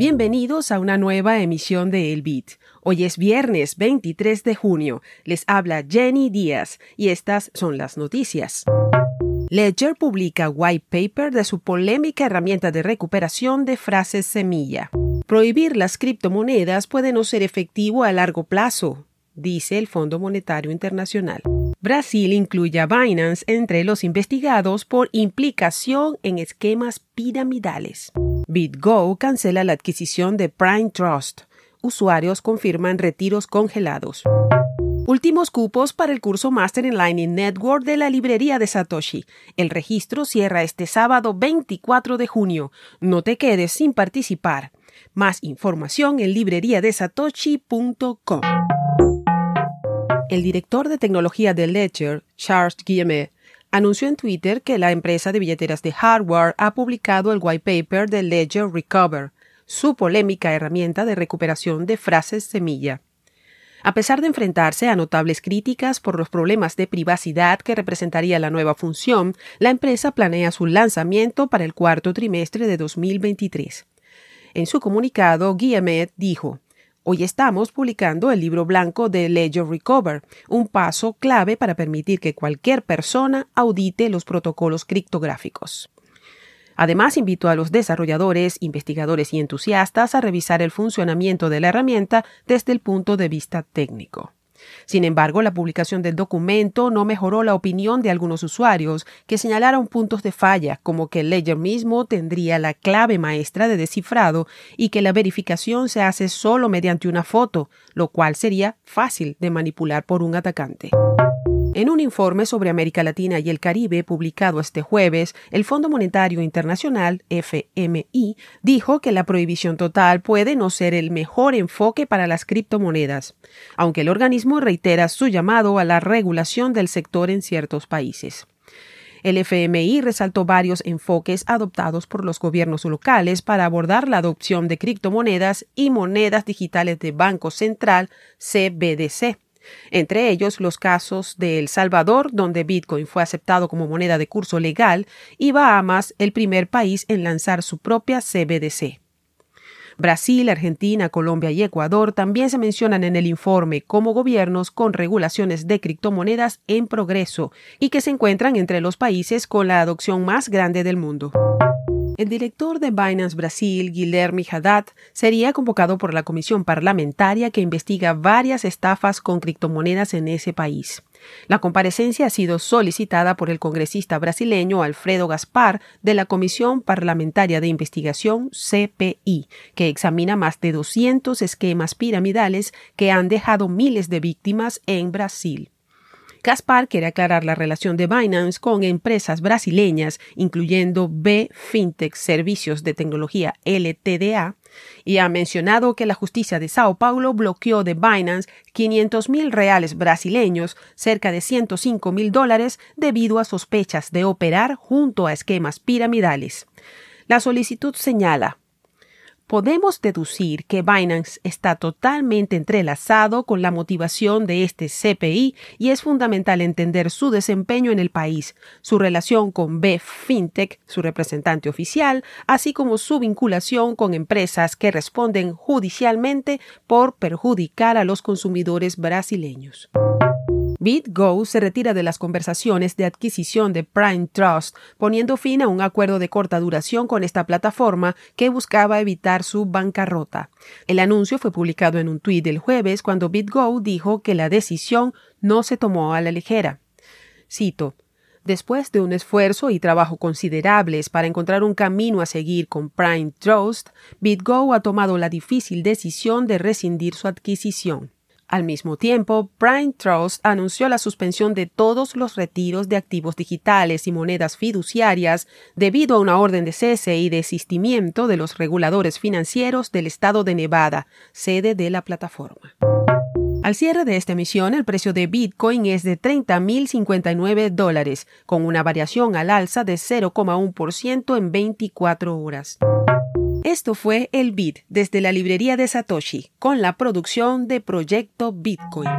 Bienvenidos a una nueva emisión de El Beat. Hoy es viernes 23 de junio. Les habla Jenny Díaz y estas son las noticias. Ledger publica white paper de su polémica herramienta de recuperación de frases semilla. Prohibir las criptomonedas puede no ser efectivo a largo plazo, dice el Fondo Monetario Internacional. Brasil incluye a Binance entre los investigados por implicación en esquemas piramidales. BitGo cancela la adquisición de Prime Trust. Usuarios confirman retiros congelados. Últimos cupos para el curso Master in Lightning Network de la librería de Satoshi. El registro cierra este sábado 24 de junio. No te quedes sin participar. Más información en libreriadesatoshi.com. El director de tecnología de Ledger, Charles Guillemet, anunció en Twitter que la empresa de billeteras de hardware ha publicado el white paper de Ledger Recover, su polémica herramienta de recuperación de frases semilla. A pesar de enfrentarse a notables críticas por los problemas de privacidad que representaría la nueva función, la empresa planea su lanzamiento para el cuarto trimestre de 2023. En su comunicado, Guillemet dijo Hoy estamos publicando el libro blanco de Ledger Recover, un paso clave para permitir que cualquier persona audite los protocolos criptográficos. Además, invitó a los desarrolladores, investigadores y entusiastas a revisar el funcionamiento de la herramienta desde el punto de vista técnico. Sin embargo, la publicación del documento no mejoró la opinión de algunos usuarios que señalaron puntos de falla, como que el Ledger mismo tendría la clave maestra de descifrado y que la verificación se hace solo mediante una foto, lo cual sería fácil de manipular por un atacante. En un informe sobre América Latina y el Caribe publicado este jueves, el Fondo Monetario Internacional, FMI, dijo que la prohibición total puede no ser el mejor enfoque para las criptomonedas, aunque el organismo reitera su llamado a la regulación del sector en ciertos países. El FMI resaltó varios enfoques adoptados por los gobiernos locales para abordar la adopción de criptomonedas y monedas digitales de Banco Central, CBDC entre ellos los casos de El Salvador, donde Bitcoin fue aceptado como moneda de curso legal, y Bahamas, el primer país en lanzar su propia CBDC. Brasil, Argentina, Colombia y Ecuador también se mencionan en el informe como gobiernos con regulaciones de criptomonedas en progreso y que se encuentran entre los países con la adopción más grande del mundo. El director de Binance Brasil, Guilherme Haddad, sería convocado por la comisión parlamentaria que investiga varias estafas con criptomonedas en ese país. La comparecencia ha sido solicitada por el congresista brasileño Alfredo Gaspar de la Comisión Parlamentaria de Investigación CPI, que examina más de 200 esquemas piramidales que han dejado miles de víctimas en Brasil. Caspar quiere aclarar la relación de Binance con empresas brasileñas, incluyendo B Fintech Servicios de Tecnología LTDA, y ha mencionado que la justicia de Sao Paulo bloqueó de Binance 500 mil reales brasileños, cerca de 105 mil dólares, debido a sospechas de operar junto a esquemas piramidales. La solicitud señala podemos deducir que Binance está totalmente entrelazado con la motivación de este CPI y es fundamental entender su desempeño en el país, su relación con B Fintech, su representante oficial, así como su vinculación con empresas que responden judicialmente por perjudicar a los consumidores brasileños. BitGo se retira de las conversaciones de adquisición de Prime Trust, poniendo fin a un acuerdo de corta duración con esta plataforma que buscaba evitar su bancarrota. El anuncio fue publicado en un tuit el jueves cuando BitGo dijo que la decisión no se tomó a la ligera. Cito Después de un esfuerzo y trabajo considerables para encontrar un camino a seguir con Prime Trust, BitGo ha tomado la difícil decisión de rescindir su adquisición. Al mismo tiempo, Prime Trust anunció la suspensión de todos los retiros de activos digitales y monedas fiduciarias debido a una orden de cese y desistimiento de los reguladores financieros del estado de Nevada, sede de la plataforma. Al cierre de esta emisión, el precio de Bitcoin es de 30.059 dólares, con una variación al alza de 0,1% en 24 horas. Esto fue el Bit desde la librería de Satoshi con la producción de Proyecto Bitcoin.